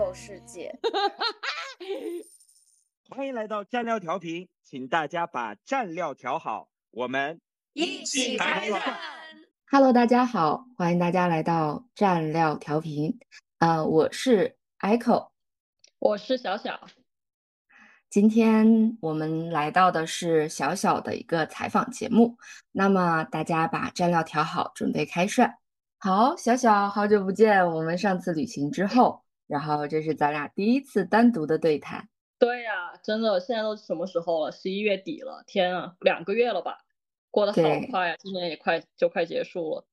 先享受世界。欢迎来到蘸料调频，请大家把蘸料调好，我们一起开战。Hello，大家好，欢迎大家来到蘸料调频。呃，我是 Echo。我是小小，今天我们来到的是小小的一个采访节目。那么大家把蘸料调好，准备开涮。好，小小，好久不见。我们上次旅行之后，然后这是咱俩第一次单独的对谈。对呀、真的，现在都什么时候了？十一月底了，天啊，两个月了吧？过得好快呀，今年也快就快结束了。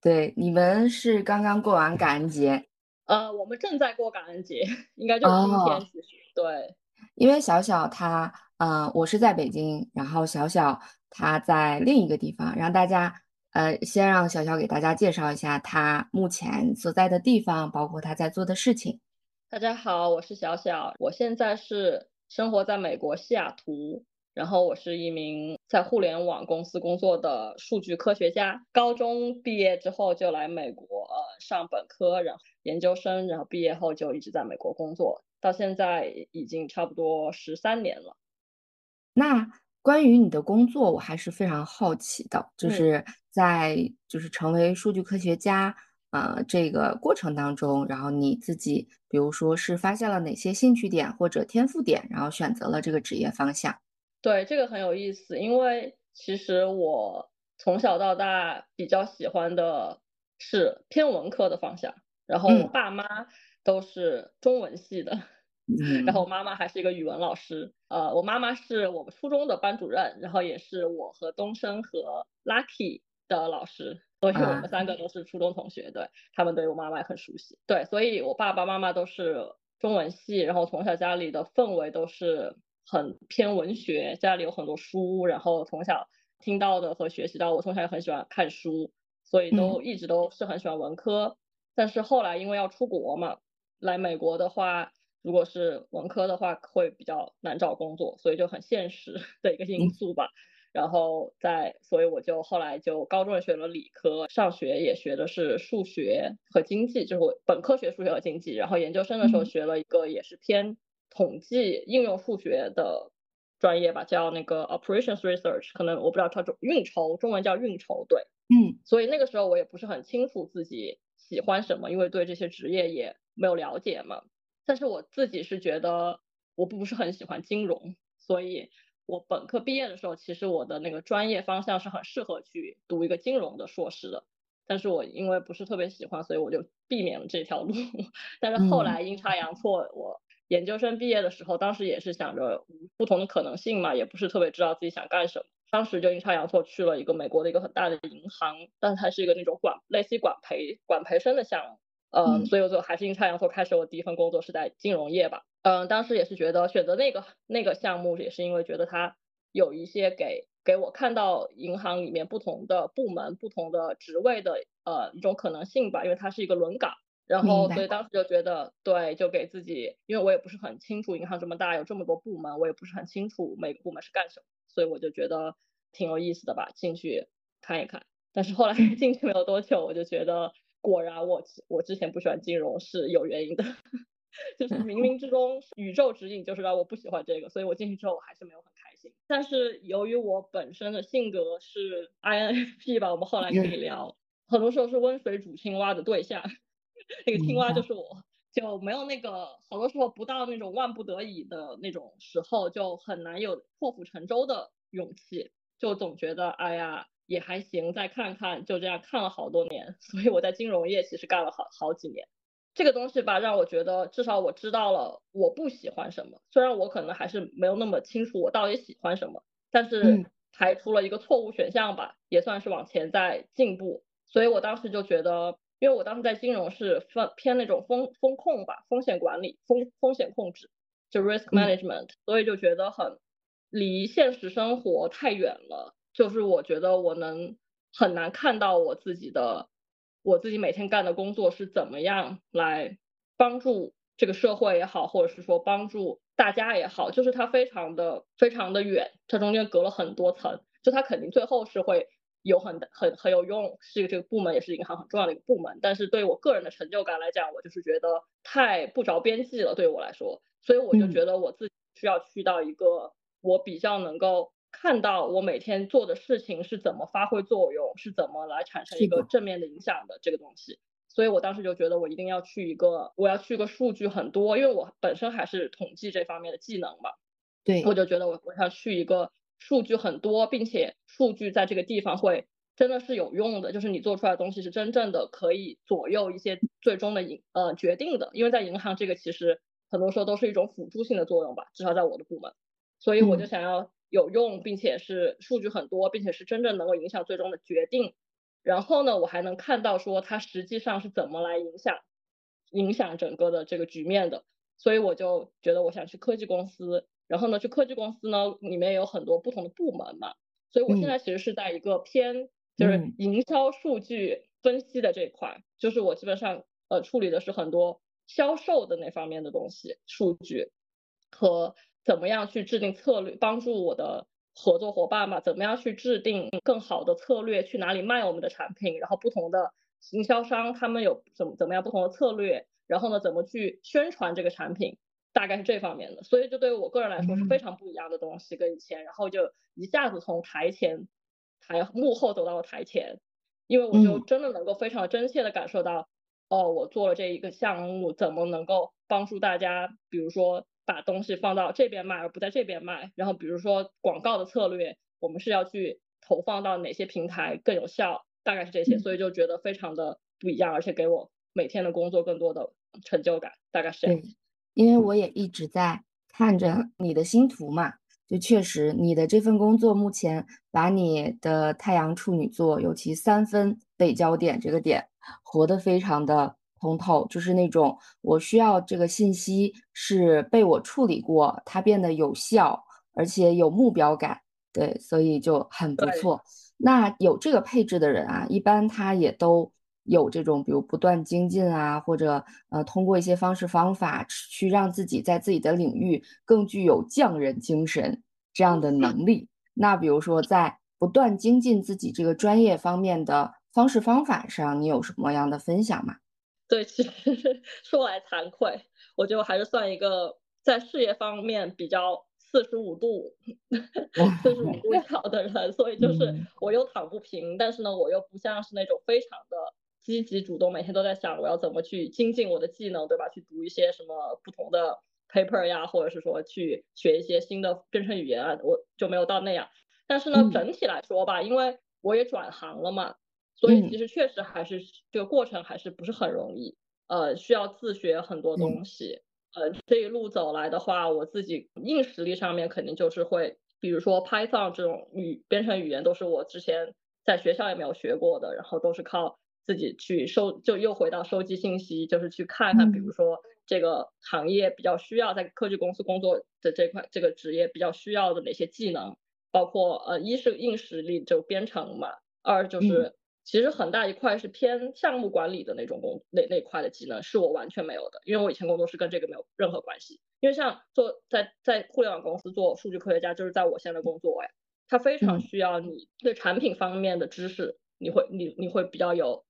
对，你们是刚刚过完感恩节，呃，我们正在过感恩节，应该就是今哦天，其实对，因为小小他，嗯、我是在北京，然后小小他在另一个地方，让大家，呃，先让小小给大家介绍一下他目前所在的地方，包括他在做的事情。大家好，我是小小，我现在是生活在美国西雅图，然后我是一名在互联网公司工作的数据科学家。高中毕业之后就来美国呃上本科，然后研究生，然后毕业后就一直在美国工作，到现在已经差不多十三年了。那关于你的工作，我还是非常好奇的，就嗯是在就是成为数据科学家，呃，这个过程当中，然后你自己，比如说是发现了哪些兴趣点或者天赋点，然后选择了这个职业方向。对，这个很有意思，因为其实我从小到大比较喜欢的是偏文科的方向，然后我嗯。爸妈都是中文系的，嗯然后我妈妈还是一个语文老师，呃，我妈妈是我们初中的班主任，然后也是我和东升和 Lucky 的老师，所以我啊们三个都是初中同学，对，他们对我妈妈也很熟悉，对，所以我爸爸妈妈都是中文系，然后从小家里的氛围都是很偏文学，家里有很多书，然后从小听到的和学习到，我从小也很喜欢看书，所以都一直都是很喜欢文科。但是后来因为要出国嘛，来美国的话，如果是文科的话，会比较难找工作，所以就很现实的一个因素吧。然后在，所以我就后来就高中也学了理科，上学也学的是数学和经济，就是我本科学数学和经济，然后研究生的时候嗯学了一个也是偏统计应用数学的专业吧，叫那个 operations research，可能我不知道它中运筹，中文叫运筹，对。嗯所以那个时候我也不是很清楚自己喜欢什么，因为对这些职业也没有了解嘛。但是我自己是觉得我不是很喜欢金融，所以我本科毕业的时候，其实我的那个专业方向是很适合去读一个金融的硕士的。但是我因为不是特别喜欢，所以我就避免了这条路。但是后嗯来阴差阳错，我研究生毕业的时候，当时也是想着不同的可能性嘛，也不是特别知道自己想干什么。当时就阴差阳错去了一个美国的一个很大的银行，但它是一个那种管类似于管培管培生的项目，呃，嗯所以我就还是阴差阳错开始我第一份工作是在金融业吧，嗯、当时也是觉得选择那个那个项目也是因为觉得它有一些给给我看到银行里面不同的部门、不同的职位的呃一种可能性吧，因为它是一个轮岗。然后所以当时就觉得，对，就给自己，因为我也不是很清楚银行这么大，有这么多部门，我也不是很清楚每个部门是干什么，所以我就觉得挺有意思的吧，进去看一看。但是后来进去没有多久，我就觉得果然我我之前不喜欢金融是有原因的，就是冥冥之中宇宙指引就是让我不喜欢这个，所以我进去之后我还是没有很开心。但是由于我本身的性格是 INFP 吧，我们后来可以嗯聊，很多时候是温水煮青蛙的对象。那个青蛙就是我，就没有那个好多时候不到那种万不得已的那种时候，就很难有破釜沉舟的勇气，就总觉得哎呀也还行，再看看，就这样看了好多年，所以我在金融业其实干了好好几年。这个东西吧，让我觉得至少我知道了我不喜欢什么，虽然我可能还是没有那么清楚我到底喜欢什么，但是嗯排除了一个错误选项吧，也算是往前在进步。所以我当时就觉得，因为我当时在金融是分偏那种风风控吧，风险管理、风风险控制，就 risk 嗯 management，、所以就觉得很离现实生活太远了。就是我觉得我能很难看到我自己的我自己每天干的工作是怎么样来帮助这个社会也好，或者是说帮助大家也好，就是它非常的非常的远，它中间隔了很多层，就它肯定最后是会有很很很有用，是这个部门也是银行很重要的一个部门。但是对我个人的成就感来讲，我就是觉得太不着边际了，对我来说，所以我就觉得我自己需要去到一个我比较能够看到我每天做的事情是怎么发挥作用，是怎么来产生一个正面的影响的这个东西。所以我当时就觉得我一定要去一个，我要去一个数据很多，因为我本身还是统计这方面的技能嘛。对，我就觉得我我要去一个数据很多，并且数据在这个地方会真的是有用的，就是你做出来的东西是真正的可以左右一些最终的银呃决定的。因为在银行这个其实很多时候都是一种辅助性的作用吧，至少在我的部门。所以我就想要有用，并且是数据很多，并且是真正能够影响最终的决定。然后呢，我还能看到说它实际上是怎么来影响影响整个的这个局面的，所以我就觉得我想去科技公司。然后呢，去科技公司呢，里面有很多不同的部门嘛，所以我现在其实是在一个偏就是营销数据分析的这一块，就是我基本上呃处理的是很多销售的那方面的东西数据和怎么样去制定策略，帮助我的。合作伙伴嘛，怎么样去制定更好的策略，去哪里卖我们的产品？然后不同的经销商他们有怎么怎么样不同的策略？然后呢，怎么去宣传这个产品？大概是这方面的。所以就对于我个人来说是非常不一样的东西，跟以前。然后就一下子从台前台幕后走到了台前，因为我就真的能够非常真切的感受到，哦，我做了这一个项目，怎么能够帮助大家？比如说。把东西放到这边卖，而不在这边卖。然后比如说广告的策略，我们是要去投放到哪些平台更有效，大概是这些。所以就觉得非常的不一样，而且给我每天的工作更多的成就感，大概是这样。因为我也一直在看着你的星图嘛，就确实你的这份工作目前把你的太阳处女座，尤其三分北焦点这个点活得非常的。通透就是那种我需要这个信息是被我处理过，它变得有效，而且有目标感，对，所以就很不错。那有这个配置的人啊，一般他也都有这种，比如不断精进啊，或者呃通过一些方式方法去让自己在自己的领域更具有匠人精神这样的能力。那比如说在不断精进自己这个专业方面的方式方法上，你有什么样的分享吗？对，其实 说来惭愧，我觉得还是算一个在事业方面比较四十五度、四十五度角的人，所以就是我又躺不平，但是呢，我又不像是那种非常的积极主动，每天都在想我要怎么去精进我的技能，对吧？去读一些什么不同的 paper 呀，或者是说去学一些新的编程语言啊，我就没有到那样。但是呢，整体来说吧，因为我也转行了嘛。所以其实确实还是这个过程还是不是很容易，呃，需要自学很多东西，呃，这一路走来的话，我自己硬实力上面肯定就是会，比如说 Python 这种语编程语言都是我之前在学校也没有学过的，然后都是靠自己去收，就又回到收集信息，就是去看看，比如说这个行业比较需要在科技公司工作的这块这个职业比较需要的哪些技能，包括呃一是硬实力就编程嘛，二就是。其实很大一块是偏项目管理的那种工那那块的技能是我完全没有的，因为我以前工作是跟这个没有任何关系。因为像做在在互联网公司做数据科学家，就是在我现在工作哎，他非常需要你对产品方面的知识，你会你你会比较有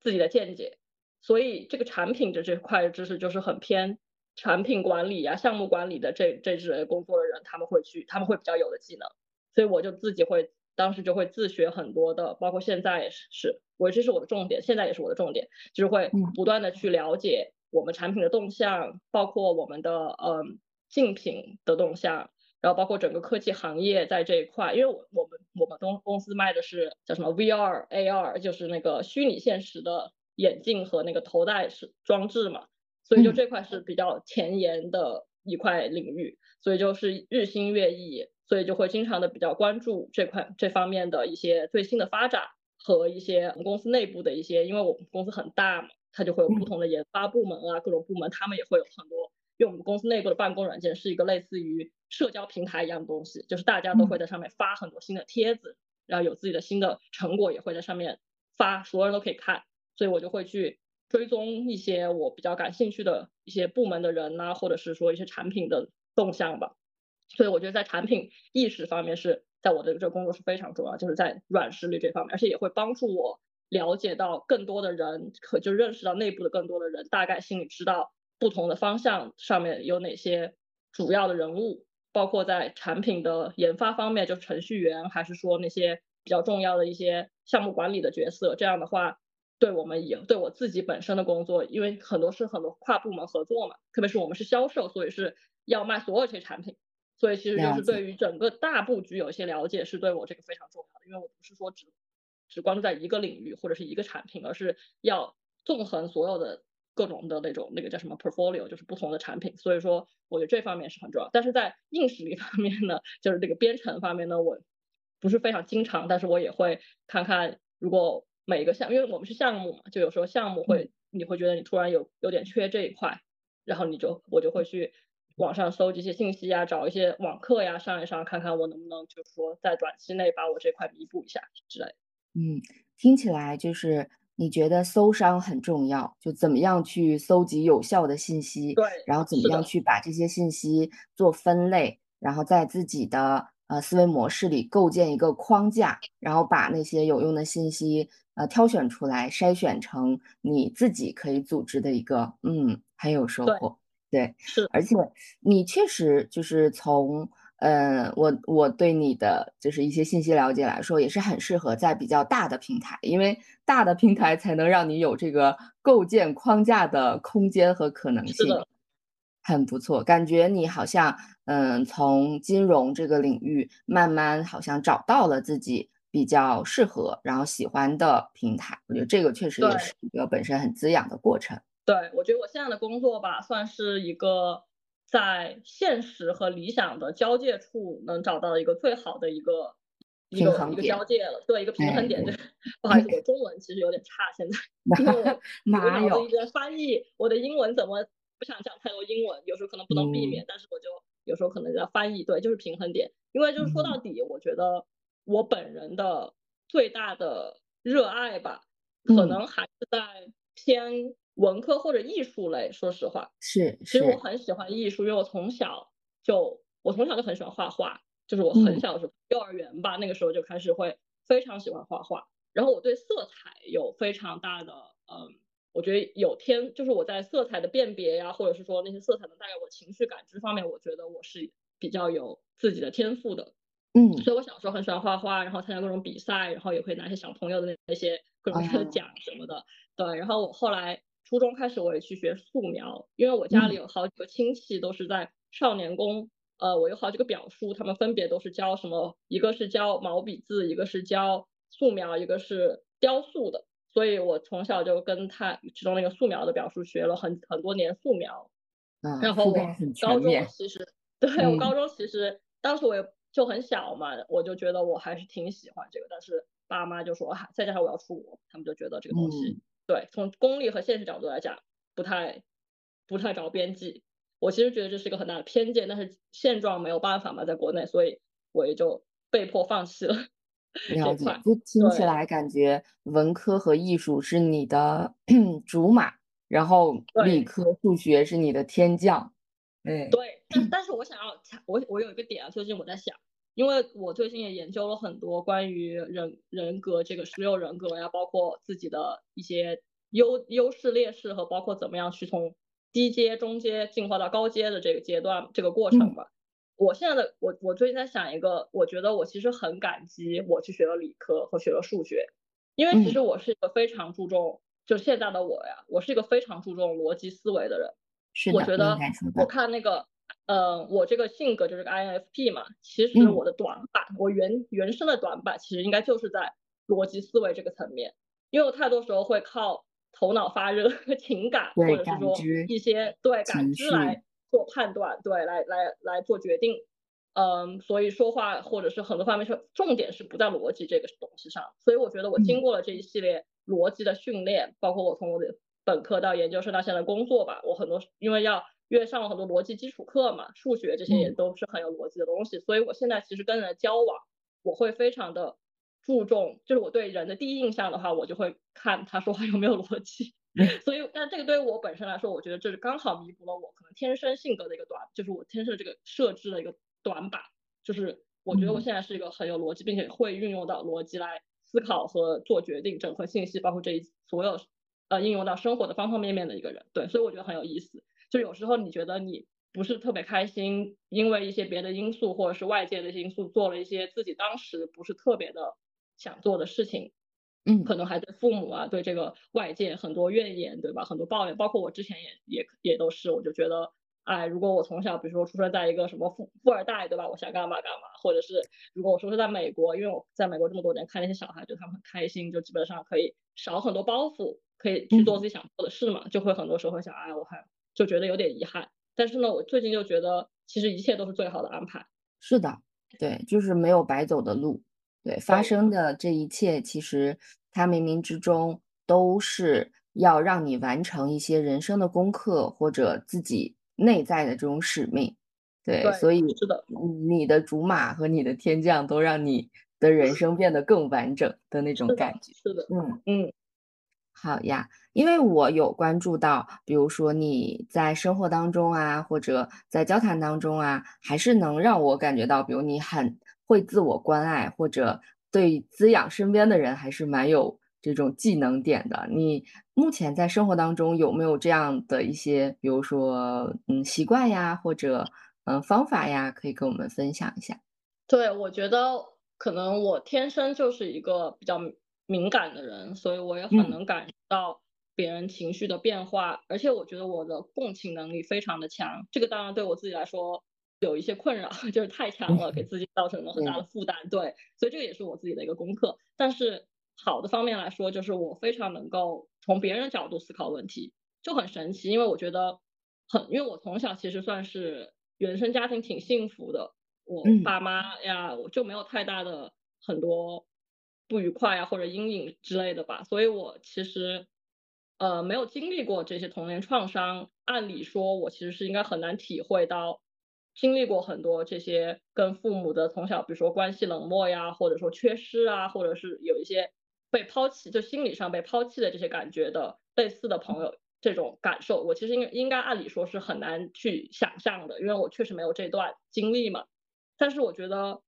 自己的见解，所以这个产品的这块知识就是很偏产品管理啊、项目管理的这这类工作的人他们会去他们会比较有的技能，所以我就自己会。当时就会自学很多的，包括现在也是，我这是我的重点，现在也是我的重点，就是会不断的去了解我们产品的动向，包括我们的嗯竞品的动向，然后包括整个科技行业在这一块，因为我我们我们公公司卖的是叫什么 VR AR，就是那个虚拟现实的眼镜和那个头戴式装置嘛，所以就这块是比较前沿的一块领域，所以就是日新月异。所以就会经常的比较关注这块这方面的一些最新的发展和一些我们公司内部的一些，因为我们公司很大嘛，它就会有不同的研发部门啊，各种部门他们也会有很多。因为我们公司内部的办公软件是一个类似于社交平台一样的东西，就是大家都会在上面发很多新的帖子，然后有自己的新的成果也会在上面发，所有人都可以看。所以我就会去追踪一些我比较感兴趣的一些部门的人呐，或者是说一些产品的。动向吧。所以我觉得在产品意识方面是在我的这个工作是非常重要，就是在软实力这方面，而且也会帮助我了解到更多的人，可就认识到内部的更多的人，大概心里知道不同的方向上面有哪些主要的人物，包括在产品的研发方面，就程序员，还是说那些比较重要的一些项目管理的角色。这样的话，对我们也对我自己本身的工作，因为很多是很多跨部门合作嘛，特别是我们是销售，所以是要卖所有这些产品。所以其实就是对于整个大布局有一些了解，是对我这个非常重要的。因为我不是说只只关注在一个领域或者是一个产品，而是要纵横所有的各种的那种那个叫什么 portfolio，就是不同的产品。所以说我觉得这方面是很重要。但是在硬实力 方面呢，就是这个编程方面呢，我不是非常经常，但是我也会看看，如果每一个项，因为我们是项目嘛，就有时候项目会你会觉得你突然有有点缺这一块，然后你就我就会去。网上搜这些信息呀，找一些网课呀上一上，看看我能不能就是说在短期内把我这块弥补一下之类。嗯，听起来就是你觉得搜商很重要，就怎么样去搜集有效的信息，对，然后怎么样去把这些信息做分类，然后在自己的呃思维模式里构建一个框架，然后把那些有用的信息呃挑选出来，筛选成你自己可以组织的一个，嗯，很有收获。对，是，而且你确实就是从，呃，我我对你的就是一些信息了解来说，也是很适合在比较大的平台，因为大的平台才能让你有这个构建框架的空间和可能性。很不错，感觉你好像，嗯，从金融这个领域慢慢好像找到了自己比较适合然后喜欢的平台，我觉得这个确实也是一个本身很滋养的过程。对，我觉得我现在的工作吧，算是一个在现实和理想的交界处能找到一个最好的一个一个一个交界了，对，一个平衡点。对，不好意思，我中文其实有点差，现在因为我我脑子一直在翻译，我的英文怎么不想讲太多英文，有时候可能不能避免，但是我就有时候可能要翻译，对，就是平衡点。因为就是说到底，我觉得我本人的最大的热爱吧，可能还是在偏。文科或者艺术类，说实话。是，其实我很喜欢艺术，因为我从小就我从小就很喜欢画画，就是我很小的时候，幼儿园吧，那个时候就开始会非常喜欢画画。然后我对色彩有非常大的，嗯，我觉得有天，就是我在色彩的辨别呀，或者是说那些色彩能带给我情绪感知方面，我觉得我是比较有自己的天赋的，嗯，所以我小时候很喜欢画画，然后参加各种比赛，然后也会拿些小朋友的那那些各种的 奖什么的，对，然后我后来。初中开始我也去学素描，因为我家里有好几个亲戚都是在少年宫，呃，我有好几个表叔，他们分别都是教什么，一个是教毛笔字，一个是教素描，一个是雕塑的，所以我从小就跟他其中那个素描的表叔学了很很多年素描。然后我高中其实对我高中其实当时我也就很小嘛，我就觉得我还是挺喜欢这个，但是爸妈就说哈，再加上我要出国，他们就觉得这个东西。对，从功利和现实角度来讲，不太不太着边际。我其实觉得这是一个很大的偏见，但是现状没有办法嘛，在国内，所以我也就被迫放弃了了解，就听起来感觉文科和艺术是你的 竹马，然后理科、数学是你的天降。对，对，但但是我想要，我我有一个点啊，最近我在想。因为我最近也研究了很多关于人人格这个十六人格呀，包括自己的一些优优势劣势和包括怎么样去从低阶、中阶进化到高阶的这个阶段这个过程吧。我现在的我我最近在想一个，我觉得我其实很感激我去学了理科和学了数学，因为其实我是一个非常注重，就现在的我呀，我是一个非常注重逻辑思维的人。是的，我觉得我看那个。嗯，我这个性格就是个 INFP 嘛，其实我的短板，我原原生的短板，其实应该就是在逻辑思维这个层面，因为我太多时候会靠头脑发热情感，或者是说一些对感知来做判断，对，来来来做决定。嗯，所以说话或者是很多方面是重点是不在逻辑这个东西上，所以我觉得我经过了这一系列逻辑的训练，包括我从我的本科到研究生到现在工作吧，我很多因为要。因为上了很多逻辑基础课嘛，数学这些也都是很有逻辑的东西，所以我现在其实跟人交往，我会非常的注重，就是我对人的第一印象的话，我就会看他说话有没有逻辑。所以，但这个对于我本身来说，我觉得这是刚好弥补了我可能天生性格的一个短，就是我天生的这个设置的一个短板，就是我觉得我现在是一个很有逻辑，并且会运用到逻辑来思考和做决定，整合信息，包括这一所有呃应用到生活的方方面面的一个人。对，所以我觉得很有意思。就有时候你觉得你不是特别开心，因为一些别的因素或者是外界的因素，做了一些自己当时不是特别的想做的事情。嗯，可能还对父母啊，对这个外界很多怨言，对吧？很多抱怨，包括我之前也也也都是，我就觉得，哎，如果我从小，比如说出生在一个什么富富二代，对吧？我想干嘛干嘛，或者是如果我出生在美国，因为我在美国这么多年，看那些小孩，觉得他们很开心，就基本上可以少很多包袱，可以去做自己想做的事嘛，就会很多时候会想，哎，我还就觉得有点遗憾。但是呢，我最近就觉得，其实一切都是最好的安排。是的，对，就是没有白走的路。对发生的这一切，其实它冥冥之中都是要让你完成一些人生的功课，或者自己内在的这种使命。对，所以是的，你的竹马和你的天降都让你的人生变得更完整的那种感觉。是的，嗯嗯。好呀，因为我有关注到，比如说你在生活当中啊，或者在交谈当中啊，还是能让我感觉到，比如你很。会自我关爱，或者对滋养身边的人，还是蛮有这种技能点的。你目前在生活当中有没有这样的一些，比如说嗯习惯呀，或者嗯方法呀，可以跟我们分享一下？对，我觉得可能我天生就是一个比较敏感的人，所以我也很能感受到别人情绪的变化，而且我觉得我的共情能力非常的强。这个当然对我自己来说。有一些困扰，就是太强了，给自己造成了很大的负担。对，所以这个也是我自己的一个功课。但是好的方面来说，就是我非常能够从别人的角度思考问题，就很神奇。因为我觉得很，因为我从小其实算是原生家庭挺幸福的，我爸妈呀，我就没有太大的很多不愉快啊或者阴影之类的吧。所以我其实呃没有经历过这些童年创伤，按理说我其实是应该很难体会到。经历过很多这些跟父母的从小，比如说关系冷漠呀，或者说缺失啊，或者是有一些被抛弃，就心理上被抛弃的这些感觉的类似的朋友，这种感受，我其实应该应该按理说是很难去想象的，因为我确实没有这段经历嘛。但是我觉得，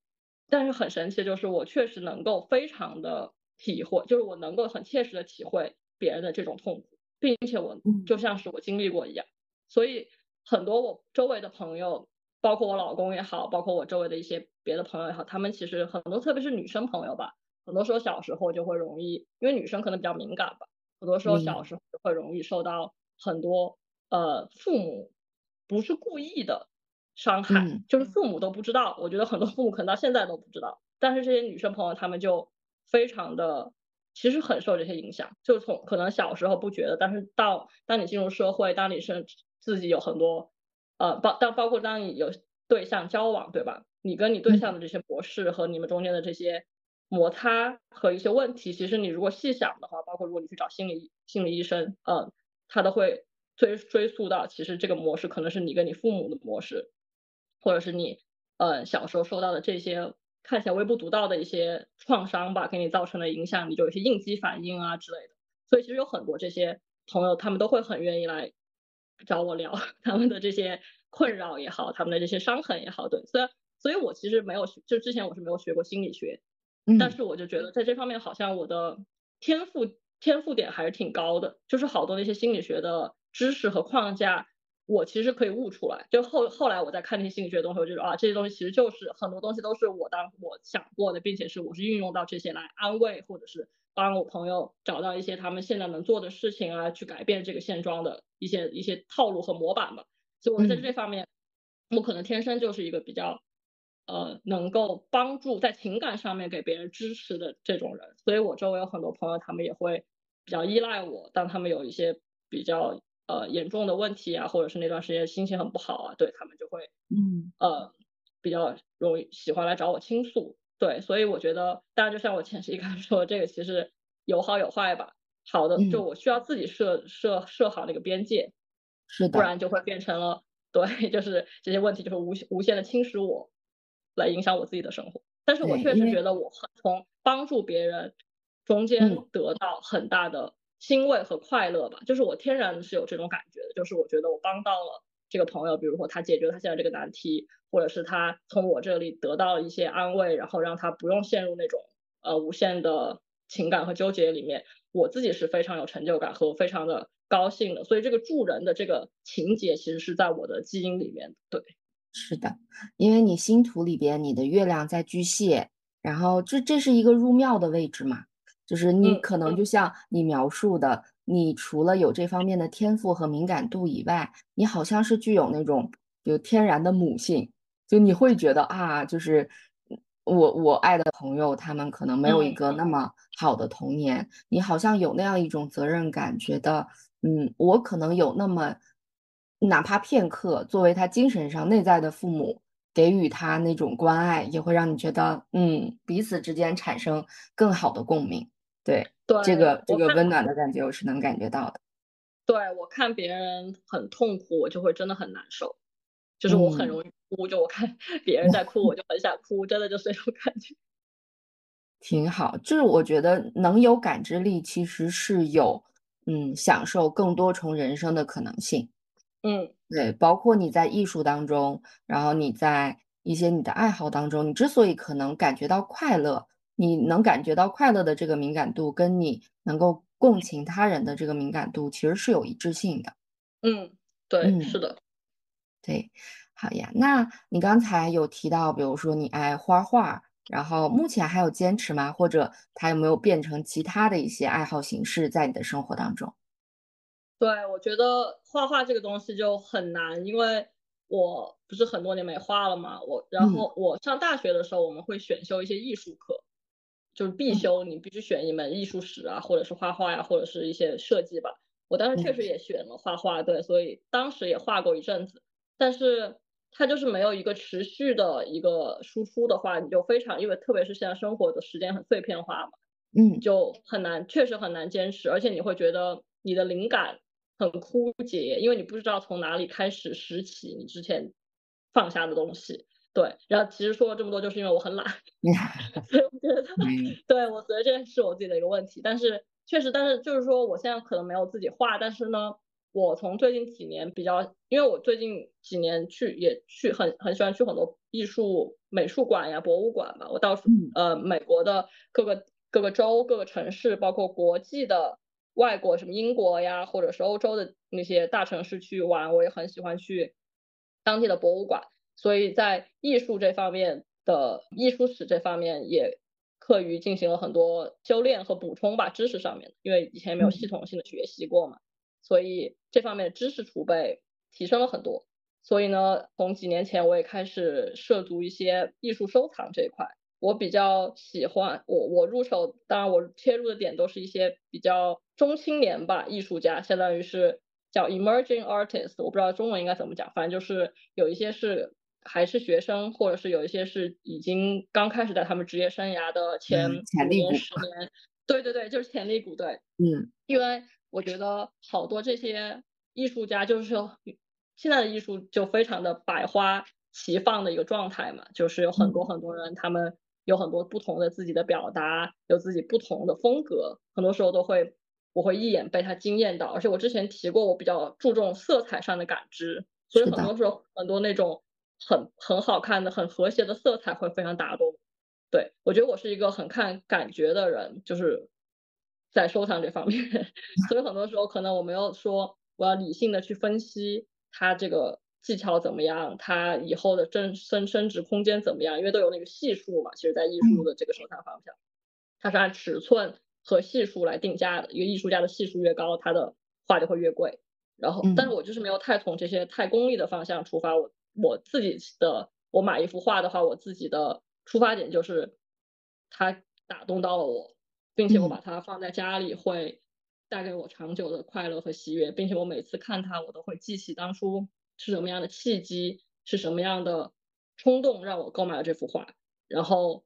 但是很神奇的就是我确实能够非常的体会，就是我能够很切实的体会别人的这种痛苦，并且我就像是我经历过一样。所以很多我周围的朋友。包括我老公也好，包括我周围的一些别的朋友也好，他们其实很多，特别是女生朋友吧，很多时候小时候就会容易，因为女生可能比较敏感吧，很多时候小时候会容易受到很多呃父母不是故意的伤害，就是父母都不知道。我觉得很多父母可能到现在都不知道，但是这些女生朋友她们就非常的，其实很受这些影响，就从可能小时候不觉得，但是到当你进入社会，当你是自己有很多。呃，包当包括当你有对象交往，对吧？你跟你对象的这些模式和你们中间的这些摩擦和一些问题，其实你如果细想的话，包括如果你去找心理心理医生，嗯，他都会追追溯到，其实这个模式可能是你跟你父母的模式，或者是你呃小时候受到的这些看起来微不足道的一些创伤吧，给你造成的影响，你就有些应激反应啊之类的。所以其实有很多这些朋友，他们都会很愿意来。找我聊 他们的这些困扰也好，他们的这些伤痕也好，对，虽然，所以我其实没有，就之前我是没有学过心理学，但是我就觉得在这方面好像我的天赋天赋点还是挺高的，就是好多那些心理学的知识和框架，我其实可以悟出来。就后后来我在看那些心理学的东西，我就说啊，这些东西其实就是很多东西都是我当我想过的，并且是我是运用到这些来安慰或者是。帮我朋友找到一些他们现在能做的事情啊，去改变这个现状的一些一些套路和模板吧。所以我在这方面，我可能天生就是一个比较呃能够帮助在情感上面给别人支持的这种人。所以我周围有很多朋友，他们也会比较依赖我。当他们有一些比较呃严重的问题啊，或者是那段时间心情很不好啊，对他们就会嗯呃比较容易喜欢来找我倾诉。对，所以我觉得，当然就像我前期一开始说，这个其实有好有坏吧。好的，就我需要自己设设设好那个边界，是的，不然就会变成了对，就是这些问题就是无无限的侵蚀我，来影响我自己的生活。但是我确实觉得我很从帮助别人中间得到很大的欣慰和快乐吧，就是我天然是有这种感觉的，就是我觉得我帮到了这个朋友，比如说他解决他现在这个难题，或者是他从我这里得到了一些安慰，然后让他不用陷入那种呃无限的情感和纠结里面，我自己是非常有成就感和非常的高兴的，所以这个助人的这个情节其实是在我的基因里面，对，是的，因为你星图里边你的月亮在巨蟹，然后这这是一个入庙的位置嘛。就是你可能就像你描述的，你除了有这方面的天赋和敏感度以外，你好像是具有那种有天然的母性，就你会觉得啊，就是我我爱的朋友，他们可能没有一个那么好的童年，你好像有那样一种责任感，觉得嗯，我可能有那么哪怕片刻，作为他精神上内在的父母。给予他那种关爱，也会让你觉得，嗯，彼此之间产生更好的共鸣。对，对，这个这个温暖的感觉我是能感觉到的。对我看别人很痛苦，我就会真的很难受，就是我很容易哭，就我看 别人在哭，我就很想哭，真的就是这种感觉。挺好，就是我觉得能有感知力，其实是有嗯享受更多重人生的可能性。嗯，对，包括你在艺术当中，然后你在一些你的爱好当中，你之所以可能感觉到快乐。你能感觉到快乐的这个敏感度，跟你能够共情他人的这个敏感度，其实是有一致性的。嗯，对，是的，对，好呀。那你刚才有提到，比如说你爱画画，然后目前还有坚持吗？或者它有没有变成其他的一些爱好形式在你的生活当中？对，我觉得画画这个东西就很难，因为我不是很多年没画了嘛。我然后我上大学的时候，我们会选修一些艺术课。就是必修，你必须选一门艺术史啊，或者是画画呀，或者是一些设计吧。我当时确实也选了画画，对，所以当时也画过一阵子。但是它就是没有一个持续的一个输出的话，你就非常，因为特别是现在生活的时间很碎片化嘛，嗯，就很难，确实很难坚持。而且你会觉得你的灵感很枯竭，因为你不知道从哪里开始拾起你之前放下的东西。对，然后其实说了这么多，就是因为我很懒，所以我觉得，对我觉得这是我自己的一个问题。但是确实，但是就是说，我现在可能没有自己画，但是呢，我从最近几年比较，因为我最近几年去也去很很喜欢去很多艺术美术馆呀、博物馆嘛，我到处呃美国的各个各个州、各个城市，包括国际的外国什么英国呀，或者是欧洲的那些大城市去玩，我也很喜欢去当地的博物馆。所以在艺术这方面的艺术史这方面也课余进行了很多修炼和补充吧，知识上面，因为以前没有系统性的学习过嘛，所以这方面的知识储备提升了很多。所以呢，从几年前我也开始涉足一些艺术收藏这一块。我比较喜欢我我入手，当然我切入的点都是一些比较中青年吧，艺术家，相当于是叫 emerging artist，我不知道中文应该怎么讲，反正就是有一些是。还是学生，或者是有一些是已经刚开始在他们职业生涯的前前年、十 年，对对对，就是潜力股，对，嗯，因为我觉得好多这些艺术家，就是现在的艺术就非常的百花齐放的一个状态嘛，就是有很多。很多人，他们有很多不同的自己的表达，有自己不同的风格，很多时候都会，我会一眼被他惊艳到，而且我之前提过，我比较注重色彩上的感知，所以很多时候很多那种。很很好看的、很和谐的色彩会非常打动。对我觉得我是一个很看感觉的人，就是在收藏这方面，所以很多时候可能我没有说我要理性的去分析它这个技巧怎么样，它以后的增升升值空间怎么样，因为都有那个系数嘛。其实，在艺术的这个收藏方向，它是按尺寸和系数来定价的。一个艺术家的系数越高，他的画就会越贵。然后，但是我就是没有太从这些太功利的方向出发，我。我自己的，我买一幅画的话，我自己的出发点就是，它打动到了我，并且我把它放在家里会带给我长久的快乐和喜悦，并且我每次看它，我都会记起当初是什么样的契机，是什么样的冲动让我购买了这幅画，然后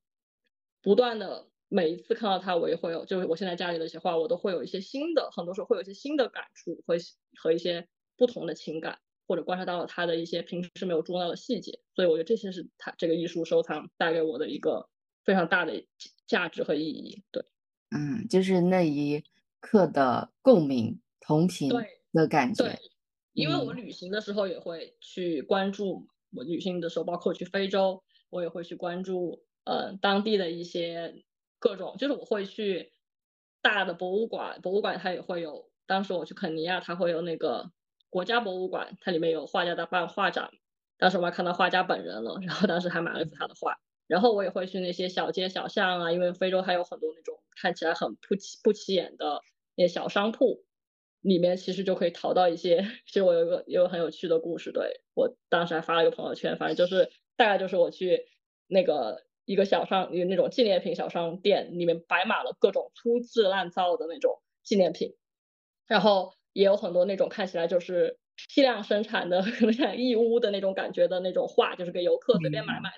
不断的每一次看到它，我也会有，就是我现在家里的一些画，我都会有一些新的，很多时候会有一些新的感触，会和一些不同的情感。或者观察到了他的一些平时没有注意到的细节，所以我觉得这些是他这个艺术收藏带给我的一个非常大的价值和意义。对，嗯，就是那一刻的共鸣、同频对的感觉。对，因为我嗯旅行的时候也会去关注，我旅行的时候，包括去非洲，我也会去关注，呃，当地的一些各种，就是我会去大的博物馆，博物馆它也会有，当时我去肯尼亚，它会有那个国家博物馆，它里面有画家的办画展，当时我还看到画家本人了，然后当时还买了幅他的画。然后我也会去那些小街小巷啊，因为非洲还有很多那种看起来很不起不起眼的那些小商铺，里面其实就可以淘到一些。其实我有一个有很有趣的故事，对我当时还发了一个朋友圈，反正就是大概就是我去那个一个小商那种纪念品小商店，里面摆满了各种粗制滥造的那种纪念品，然后也有很多那种看起来就是批量生产的，可能像义乌的那种感觉的那种画，就是给游客随便买买的。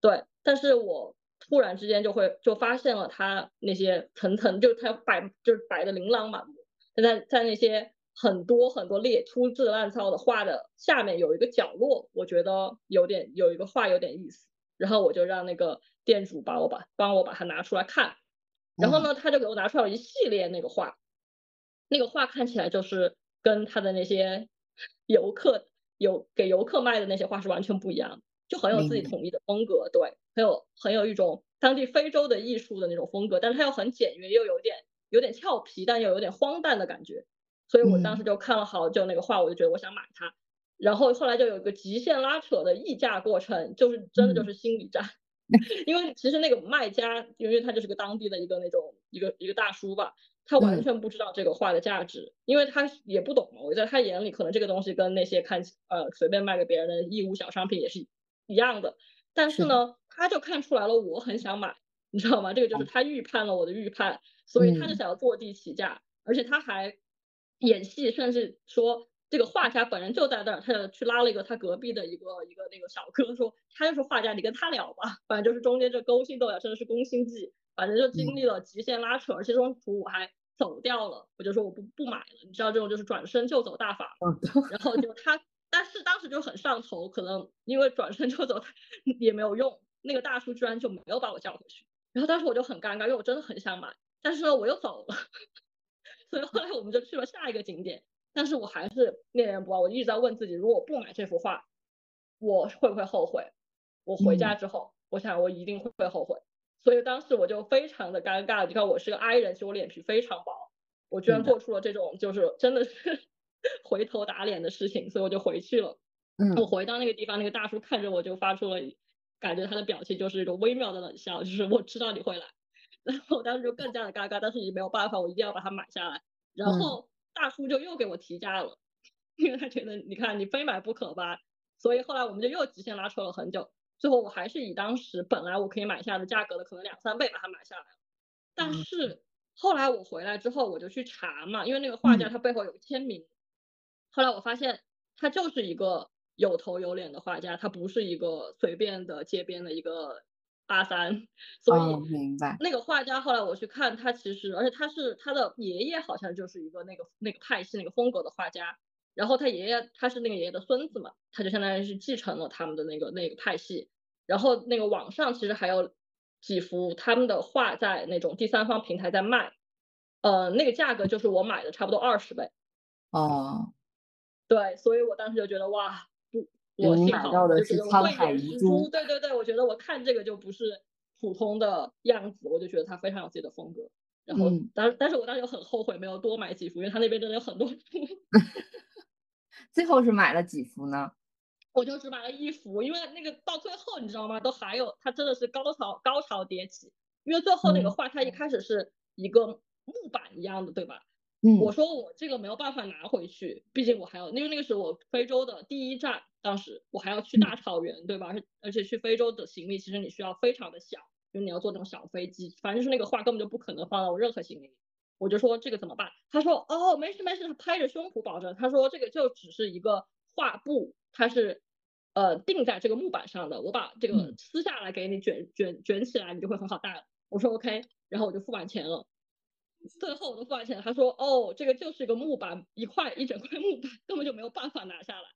对，但是我突然之间就会就发现了它那些层层，就是它摆就是摆的琳琅满目，在在那些很多很多列粗制滥造的画的下面有一个角落，我觉得有点有一个画有点意思，然后我就让那个店主把我把帮我把它拿出来看，然后呢，他就给我拿出来了一系列那个画，那个画看起来就是跟他的那些游客有给游客卖的那些画是完全不一样的。就很有自己统一的风格，对，很有很有一种当地非洲的艺术的那种风格，但是它又很简约，又有点有点俏皮，但又有点荒诞的感觉。所以我当时就看了好久那个画，我就觉得我想买它。然后后来就有一个极限拉扯的溢价过程，就是真的就是心理战，因为其实那个卖家，因为他就是个当地的一个那种一个一个大叔吧，他完嗯全不知道这个画的价值，因为他也不懂嘛。我在他眼里，可能这个东西跟那些看起呃随便卖给别人的义乌小商品也是一样的，但是是呢，他就看出来了我很想买，你知道吗？这个就是他预判了我的预判，所以他就嗯想要坐地起价，而且他还演戏，甚至说这个画家本人就在那儿，他就去拉了一个他隔壁的一个一个那个小哥，说他就是画家，你跟他聊吧，反正就是中间这勾心斗角，甚至是宫心计，反正就经历了极限拉扯，而且中途我还走掉了，我就说我不不买了，你知道这种就是转身就走大法，然后就他，但是当时就很上头，可能因为转身就走 也没有用，那个大叔居然就没有把我叫回去，然后当时我就很尴尬，因为我真的很想买，但是呢我又走了，所以后来我们就去了下一个景点，但是我还是念念不忘，我一直在问自己，如果我不买这幅画，我会不会后悔？我回家之后，我想我一定会后悔，所以当时我就非常的尴尬，你看我是个 I 人，其实我脸皮非常薄，我居然做出了这种就是真的是 回头打脸的事情，所以我就回去了。嗯我回到那个地方，那个大叔看着我就发出了，感觉他的表情就是一种微妙的冷笑，就是我知道你会来，然后我当时就更加的尴尬，但是也没有办法，我一定要把它买下来。然嗯后大叔就又给我提价了，因为他觉得你看你非买不可吧，所以后来我们就又极限拉扯了很久，最后我还是以当时本来我可以买下的价格的可能两三倍把它买下来了，但嗯。是后来我回来之后我就去查嘛，因为那个画家嗯。他背后有个签名，后来我发现他就是一个有头有脸的画家，他不是一个随便的街边的一个阿三，所以、哦，明白。那个画家后来我去看，他其实，而且他是他的爷爷好像就是一个那个那个派系那个风格的画家，然后他爷爷他是那个爷爷的孙子嘛，他就相当于是继承了他们的那个那个派系，然后那个网上其实还有几幅他们的画在那种第三方平台在卖，呃，那个价格就是我买的差不多二十倍，哦，对，所以我当时就觉得哇，不，我幸好买到的是沧海遗珠珠，对对对，我觉得我看这个就不是普通的样子，我就觉得他非常有自己的风格。然后嗯，当但是我当时就很后悔没有多买几幅，因为他那边真的有很多 最后是买了几幅呢？我就只买了一幅，因为那个到最后你知道吗？都还有，它真的是高潮高潮迭起，因为最后那个嗯画它一开始是一个木板一样的，对吧？嗯我说我这个没有办法拿回去，毕竟我还要，因为那个是我非洲的第一站，当时我还要去大草原，对吧？而且而且去非洲的行李其实你需要非常的小，因为你要坐那种小飞机，反正就是那个画根本就不可能放到我任何行李里。我就说这个怎么办？他说哦没事没事，他拍着胸脯保证，他说这个就只是一个画布，它是呃钉在这个木板上的，我把这个嗯撕下来给你卷卷卷起来，你就会很好带了。我说 OK，然后我就付完钱了。最后我都付完钱，他说哦，这个就是一个木板，一块一整块木板，根本就没有办法拿下来。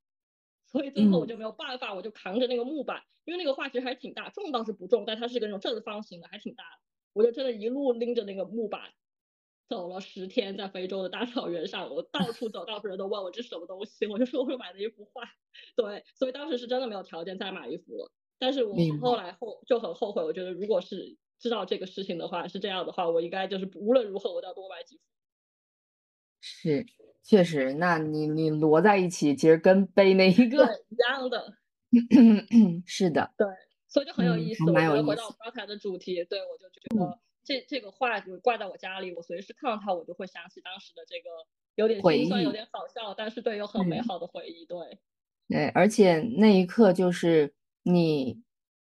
所以最后我嗯就没有办法，我就扛着那个木板，因为那个画其实还挺大，重倒是不重，但它是个那种正方形的，还挺大的。我就真的一路拎着那个木板走了十天，在非洲的大草原上，我到处走，到处人都问我这是什么东西，我就说我买的一幅画。对，所以当时是真的没有条件再买一幅了。但是我后来后就很后悔，我觉得如果是知道这个事情的话，是这样的话，我应该就是无论如何我都要多买几幅。是，确实，那你你摞在一起，其实跟背那一个一样的。是的，对，所以就很有意思。蛮有意思。回到我刚才的主题，对我就觉得这这个画就挂在我家里，我随时看到它，我就会想起当时的这个有点心酸、有点好笑，但是对有很美好的回忆。对，对，而且那一刻就是你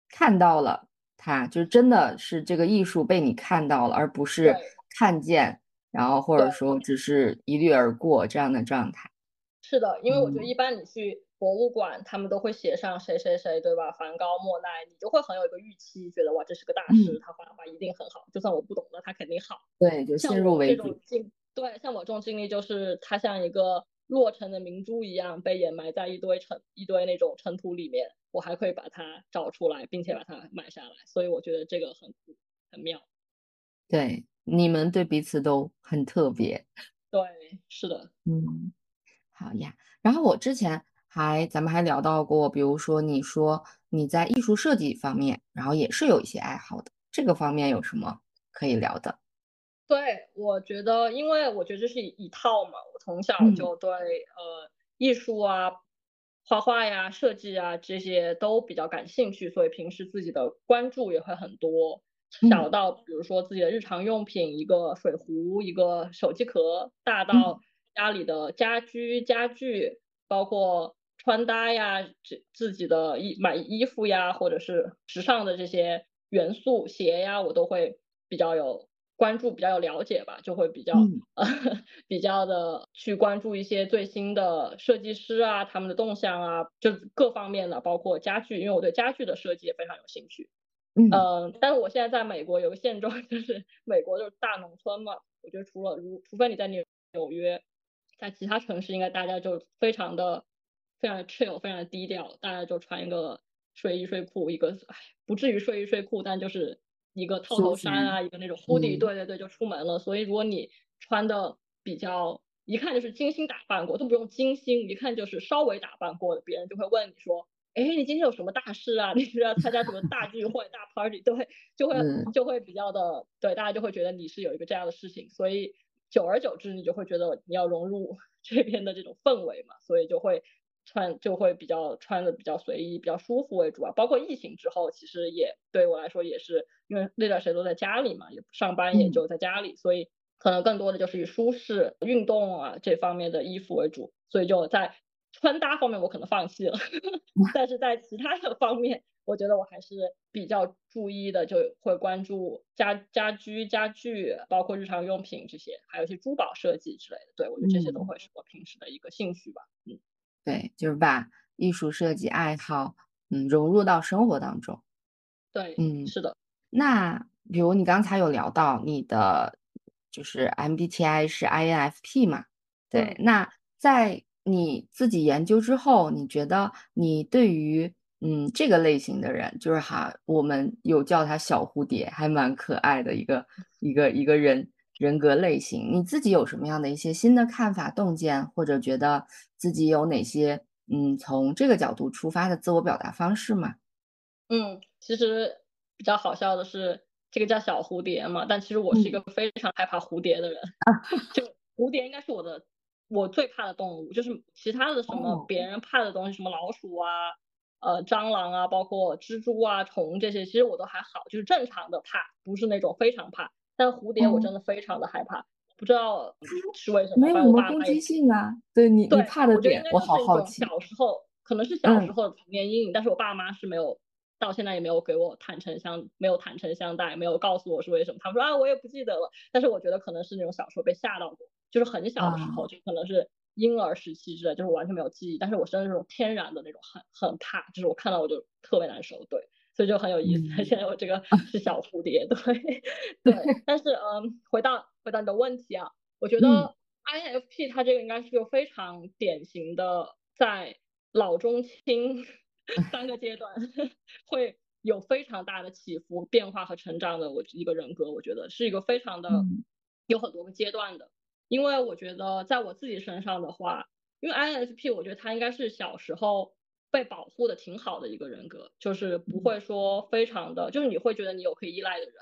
看到了它，就真的是这个艺术被你看到了，而不是看见，然后或者说只是一掠而过这样的状态。是的，因为我觉得一般你去。博物馆他们都会写上谁谁谁，对吧？梵高、莫奈，你就会很有一个预期，觉得哇，这是个大师，他画的画一定很好。就算我不懂的，他肯定好。对，就先入为主。对，像我这种经历，就是它像一个落成的明珠一样，被掩埋在一堆尘、一堆那种尘土里面，我还可以把它找出来，并且把它买下来。所以我觉得这个很很妙。对，你们对彼此都很特别。对，是的。嗯，好呀。然后我之前。还，咱们还聊到过，比如说你说你在艺术设计方面，然后也是有一些爱好的，这个方面有什么可以聊的？对，我觉得，因为我觉得这是一套嘛，我从小就对呃艺术啊、画画呀、设计啊这些都比较感兴趣，所以平时自己的关注也会很多。小到比如说自己的日常用品，一个水壶，一个手机壳，大到家里的家居家具，包括。穿搭呀，自自己的衣买衣服呀，或者是时尚的这些元素鞋呀，我都会比较有关注，比较有了解吧，就会比较呃 比较的去关注一些最新的设计师啊，他们的动向啊，就各方面的，包括家具，因为我对家具的设计也非常有兴趣。嗯，但是我现在在美国有个现状，就是美国就是大农村嘛，我觉得除了如除非你在纽纽约，在其他城市应该大家就非常的。非常的 chill，非常的低调，大家就穿一个睡衣睡裤，一个唉不至于睡衣睡裤，但就是一个套头衫啊，一个那种 hoodie，对对对，就出门了。所以如果你穿的比较一看就是精心打扮过，都不用精心，一看就是稍微打扮过的，别人就会问你说，哎，你今天有什么大事啊？你是要参加什么大聚会、大 party？对，就会就会比较的，对，大家就会觉得你是有一个这样的事情，所以久而久之，你就会觉得你要融入 这边的这种氛围嘛，所以就会。穿就会比较穿的比较随意，比较舒服为主啊。包括疫情之后，其实也对我来说也是，因为那段时间都在家里嘛，也上班也就在家里，所以可能更多的就是以舒适、运动啊这方面的衣服为主。所以就在穿搭方面，我可能放弃了，但是在其他的方面，我觉得我还是比较注意的，就会关注家家居、家具，包括日常用品这些，还有一些珠宝设计之类的。对我觉得这些都会是我平时的一个兴趣吧，嗯。对，就是把艺术设计爱好，嗯，融入到生活当中。对，嗯，是的。那比如你刚才有聊到你的，就是 MBTI 是 INFP 嘛？对。那在你自己研究之后，你觉得你对于嗯这个类型的人，就是哈，我们有叫他小蝴蝶，还蛮可爱的一个一个一个人。人格类型，你自己有什么样的一些新的看法、洞见，或者觉得自己有哪些嗯从这个角度出发的自我表达方式吗？嗯，其实比较好笑的是，这个叫小蝴蝶嘛，但其实我是一个非常害怕蝴蝶的人。就蝴蝶应该是我的我最怕的动物，就是其他的什么别人怕的东西，什么老鼠啊、呃蟑螂啊、包括蜘蛛啊、虫这些，其实我都还好，就是正常的怕，不是那种非常怕。但蝴蝶我真的非常的害怕，不知道是为什么。没有什么攻击性啊，对你你怕的点，我好好奇。小时候可能是小时候的童年阴影，但是我爸妈是没有，到现在也没有给我坦诚相，没有坦诚相待，没有告诉我是为什么。他们说啊，我也不记得了。但是我觉得可能是那种小时候被吓到过，就是很小的时候，就可能是婴儿时期之类，就是完全没有记忆。但是我生的是那种天然的那种很很怕，就是我看到我就特别难受，对。所以就很有意思，现在我这个是小蝴蝶，对 对。但是嗯，回到回到你的问题啊，我觉得 INFP 它这个应该是个非常典型的，在老中青三个阶段会有非常大的起伏、变化和成长的我一个人格，我觉得是一个非常的有很多个阶段的。因为我觉得在我自己身上的话，因为 INFP，我觉得他应该是小时候被保护的挺好的一个人格，就是不会说非常的，就是你会觉得你有可以依赖的人，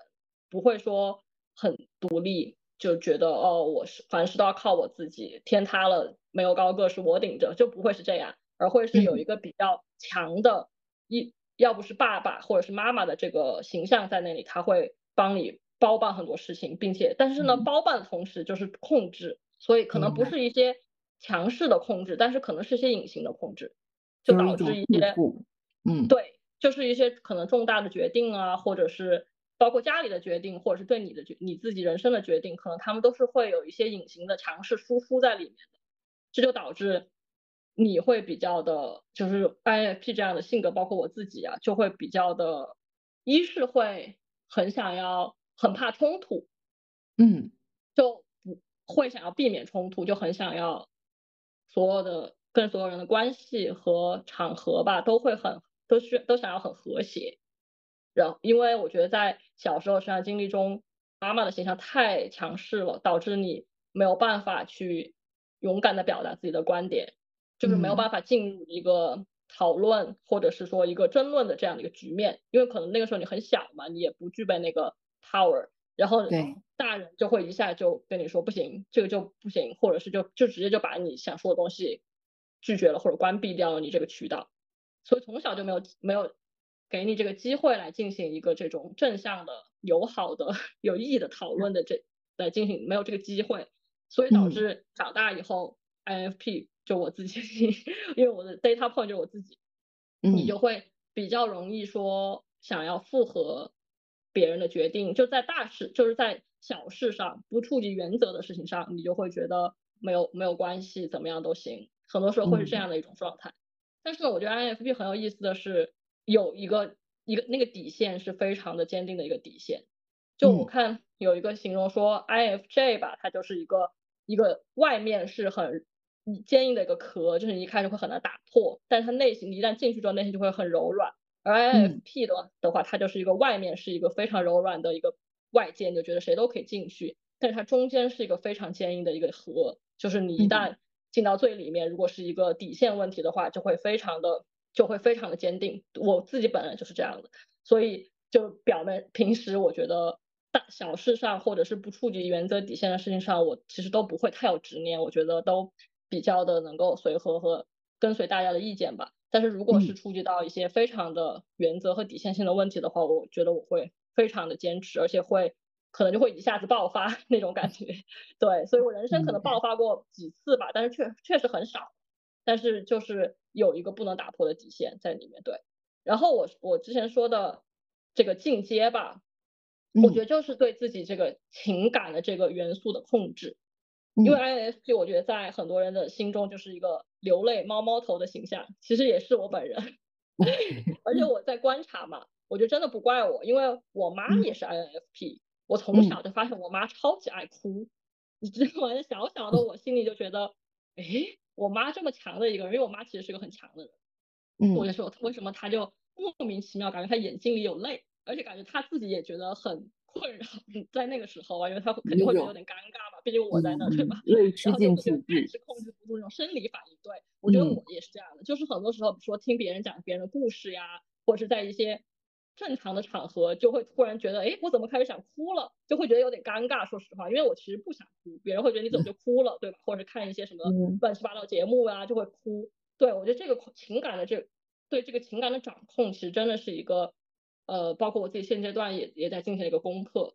不会说很独立，就觉得哦，我是凡事都要靠我自己，天塌了没有高个是我顶着，就不会是这样，而会是有一个比较强的一，要不是爸爸或者是妈妈的这个形象在那里，他会帮你。包办很多事情，并且，但是呢，包办的同时就是控制，所以可能不是一些强势的控制，但是可能是一些隐形的控制，就导致一些，嗯，对，就是一些可能重大的决定啊，或者是包括家里的决定，或者是对你的决你自己人生的决定，可能他们都是会有一些隐形的强势输出在里面的，这就导致你会比较的，就是 INFP 这样的性格，包括我自己啊，就会比较的，一是会很想要。很怕冲突，嗯，就不会想要避免冲突，就很想要所有的跟所有人的关系和场合吧，都会很都需都想要很和谐。然后，因为我觉得在小时候成长经历中，妈妈的形象太强势了，导致你没有办法去勇敢的表达自己的观点，就是没有办法进入一个讨论或者是说一个争论的这样的一个局面，因为可能那个时候你很小嘛，你也不具备那个。power，然后大人就会一下就跟你说不行，这个就不行，或者是就就直接就把你想说的东西拒绝了或者关闭掉了你这个渠道，所以从小就没有没有给你这个机会来进行一个这种正向的、友好的、有意义的讨论的这来进行没有这个机会，所以导致长大以后 INFP 就我自己，因为我的 data point 就是我自己，你就会比较容易说想要复合。别人的决定就在大事，就是在小事上不触及原则的事情上，你就会觉得没有没有关系，怎么样都行。很多时候会是这样的一种状态。但是呢，我觉得 INFP 很有意思的是，有一个一个那个底线是非常的坚定的一个底线。就我看有一个形容说 INFJ 吧，它就是一个一个外面是很坚硬的一个壳，就是你一开始会很难打破，但是它内心一旦进去之后，内心就会很柔软。而 INFP 的的话，它就是一个外面是一个非常柔软的一个外界，你就觉得谁都可以进去，但是它中间是一个非常坚硬的一个核，就是你一旦进到最里面，如果是一个底线问题的话，就会非常的就会非常的坚定。我自己本人就是这样的，所以就表面平时我觉得大小事上或者是不触及原则底线的事情上，我其实都不会太有执念，我觉得都比较的能够随和和跟随大家的意见吧。但是如果是触及到一些非常的原则和底线性的问题的话，我觉得我会非常的坚持，而且会可能就会一下子爆发 那种感觉。对，所以我人生可能爆发过几次吧，但是确确实很少。但是就是有一个不能打破的底线在里面。对，然后我我之前说的这个进阶吧，我觉得就是对自己这个情感的这个元素的控制。因为 INFP 我觉得在很多人的心中就是一个流泪猫猫头的形象，其实也是我本人。而且我在观察嘛，我觉得真的不怪我，因为我妈也是 INFP，我从小就发现我妈超级爱哭。你知道吗？小小的我心里就觉得，哎，我妈这么强的一个人，因为我妈其实是个很强的人。嗯。我就说为什么她就莫名其妙感觉她眼睛里有泪，而且感觉她自己也觉得很。困扰在那个时候啊，因为她肯定会觉得有点尴尬嘛，毕竟我在那对吧？然后就暂时控制不住那种生理反应。对我觉得我也是这样的，就是很多时候说听别人讲别人的故事呀，或者是在一些正常的场合，就会突然觉得，哎，我怎么开始想哭了？就会觉得有点尴尬。说实话，因为我其实不想哭，别人会觉得你怎么就哭了，对吧？或者是看一些什么乱七八糟节目啊，就会哭。对我觉得这个情感的这对这个情感的掌控，其实真的是一个。呃，包括我自己现阶段也也在进行一个功课，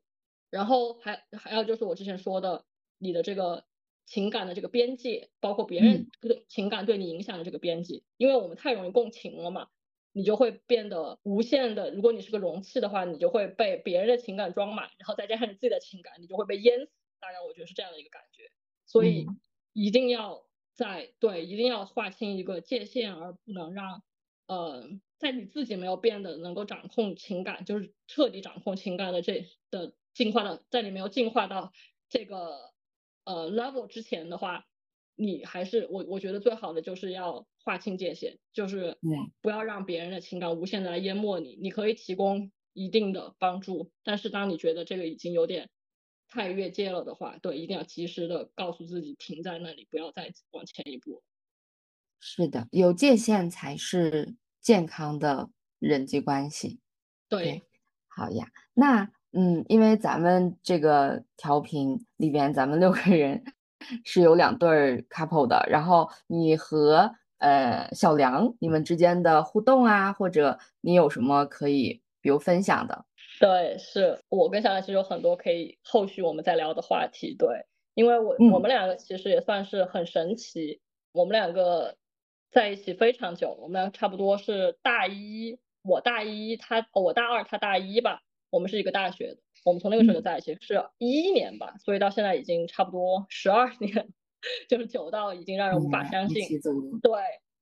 然后还还有就是我之前说的，你的这个情感的这个边界，包括别人对情感对你影响的这个边界，因为我们太容易共情了嘛，你就会变得无限的，如果你是个容器的话，你就会被别人的情感装满，然后再加上你自己的情感，你就会被淹死。大概我觉得是这样的一个感觉，所以一定要在对，一定要划清一个界限，而不能让呃。在你自己没有变得能够掌控情感，就是彻底掌控情感的这的进化的，在你没有进化到这个呃 level 之前的话，你还是我我觉得最好的就是要划清界限，就是不要让别人的情感无限的来淹没你。你可以提供一定的帮助，但是当你觉得这个已经有点太越界了的话，对，一定要及时的告诉自己停在那里，不要再往前一步。是的，有界限才是健康的人际关系。对，好呀，那嗯，因为咱们这个调频里边，咱们六个人是有两对儿 couple 的，然后你和呃小梁你们之间的互动啊，或者你有什么可以比如分享的？对，是我跟小梁其实有很多可以后续我们再聊的话题。对，因为我我们两个其实也算是很神奇，我们两个在一起非常久，我们俩差不多是大一，我大一，他我大二，他大一吧，我们是一个大学的，我们从那个时候就在一起，是一一年吧，所以到现在已经差不多十二年，就是久到已经让人无法相信。对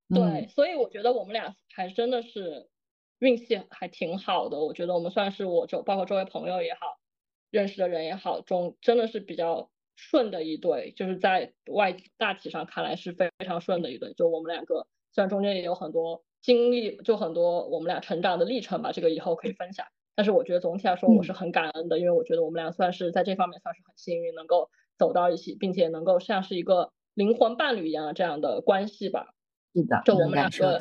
对，所以我觉得我们俩还真的是。运气还挺好的，我觉得我们算是我周，包括周围朋友也好，认识的人也好，中真的是比较顺的一对，就是在外大体上看来是非常顺的一对。就我们两个，虽然中间也有很多经历，就很多我们俩成长的历程吧，这个以后可以分享。但是我觉得总体来说我是很感恩的，因为我觉得我们俩算是在这方面算是很幸运，能够走到一起，并且能够像是一个灵魂伴侣一样的这样的关系吧。是的，就我们两个。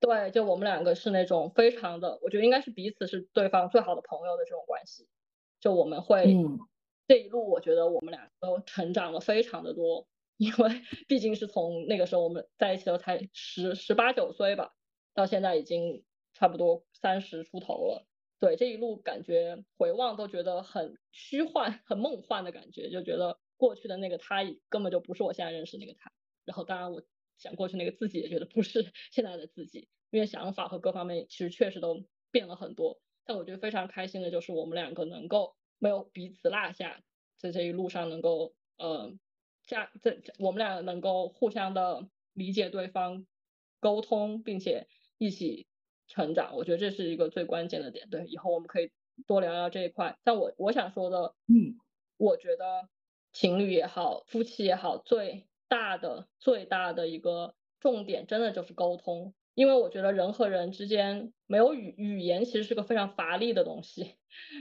对，就我们两个是那种非常的，我觉得应该是彼此是对方最好的朋友的这种关系。就我们会这一路，我觉得我们俩都成长了非常的多，因为 毕竟是从那个时候我们在一起的才十十八九岁吧，到现在已经差不多三十出头了。对，这一路感觉回望都觉得很虚幻、很梦幻的感觉，就觉得过去的那个他根本就不是我现在认识那个他。然后当然我。想过去那个自己也觉得不是现在的自己，因为想法和各方面其实确实都变了很多。但我觉得非常开心的就是我们两个能够没有彼此落下，在这一路上能够呃加在我们俩能够互相的理解对方、沟通，并且一起成长。我觉得这是一个最关键的点。对，以后我们可以多聊聊这一块。但我我想说的，嗯，我觉得情侣也好，夫妻也好，最大的最大的一个重点，真的就是沟通，因为我觉得人和人之间没有语语言，其实是个非常乏力的东西。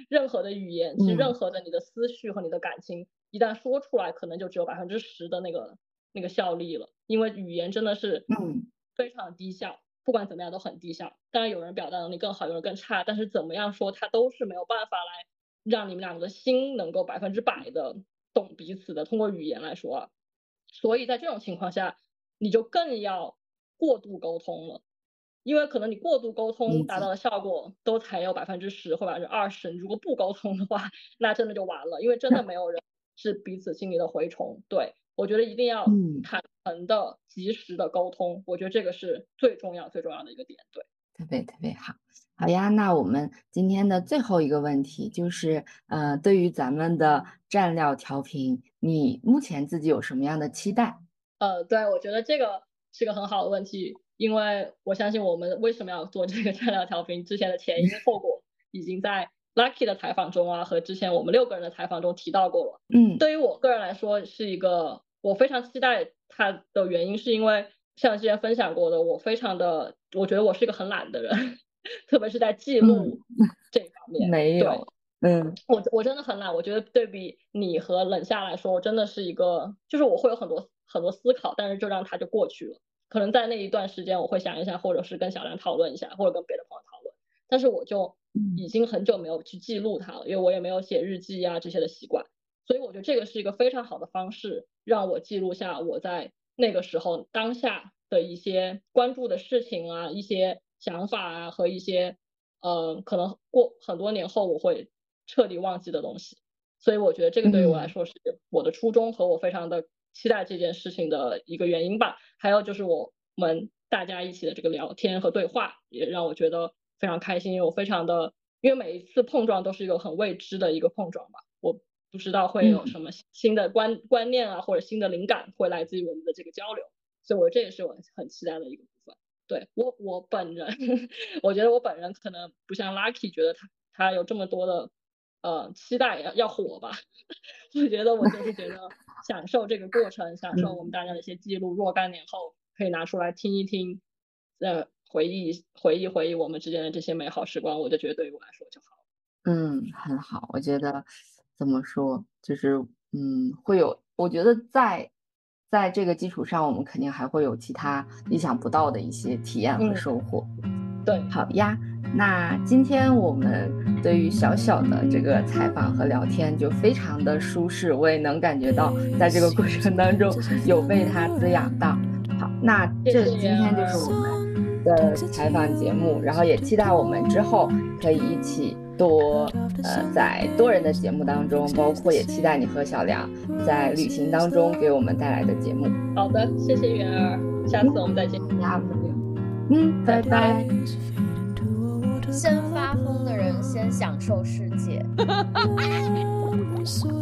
任何的语言，其实任何的你的思绪和你的感情，一旦说出来，可能就只有百分之十的那个那个效力了。因为语言真的是嗯非常低效，不管怎么样都很低效。当然有人表达能力更好，有人更差，但是怎么样说，他都是没有办法来让你们两个的心能够百分之百的懂彼此的。通过语言来说啊。所以在这种情况下，你就更要过度沟通了，因为可能你过度沟通达到的效果都才有百分之十或百分之二十，你如果不沟通的话，那真的就完了，因为真的没有人是彼此心里的蛔虫。对我觉得一定要坦诚的、及时的沟通，我觉得这个是最重要、最重要的一个点。对，特别特别好。好呀，那我们今天的最后一个问题就是，呃，对于咱们的蘸料调频，你目前自己有什么样的期待？呃，对，我觉得这个是个很好的问题，因为我相信我们为什么要做这个蘸料调频之前的前因后果，已经在 Lucky 的采访中啊，和之前我们六个人的采访中提到过了。嗯，对于我个人来说，是一个我非常期待它的原因，是因为像之前分享过的，我非常的，我觉得我是一个很懒的人。特别是在记录这方面，没有，嗯，我我真的很懒。我觉得对比你和冷夏来说，我真的是一个，就是我会有很多很多思考，但是就让它就过去了。可能在那一段时间，我会想一下，或者是跟小梁讨论一下，或者跟别的朋友讨论。但是我就已经很久没有去记录它了，因为我也没有写日记啊这些的习惯。所以我觉得这个是一个非常好的方式，让我记录下我在那个时候当下的一些关注的事情啊，一些。想法啊和一些，呃，可能过很多年后我会彻底忘记的东西，所以我觉得这个对于我来说是我的初衷和我非常的期待这件事情的一个原因吧。还有就是我们大家一起的这个聊天和对话，也让我觉得非常开心，因为我非常的，因为每一次碰撞都是一个很未知的一个碰撞吧，我不知道会有什么新的观观念啊或者新的灵感会来自于我们的这个交流，所以我这也是我很期待的一个部分。对我我本人，我觉得我本人可能不像 Lucky，觉得他他有这么多的呃期待要要火吧。我觉得我就是觉得享受这个过程，享受我们大家的一些记录，若干年后可以拿出来听一听，呃，回忆回忆回忆我们之间的这些美好时光，我就觉得对于我来说就好。嗯，很好，我觉得。怎么说，就是嗯，会有，我觉得在在这个基础上，我们肯定还会有其他意想不到的一些体验和收获。对，好呀。那今天我们对于小小的这个采访和聊天就非常的舒适，我也能感觉到在这个过程当中有被它滋养到。好，那这今天就是我们的采访节目，然后也期待我们之后可以一起多呃在多人的节目当中，包括也期待你和小梁在旅行当中给我们带来的节目。好的，谢谢云儿，下次我们再见。嗯，拜拜。先发疯的人先享受世界。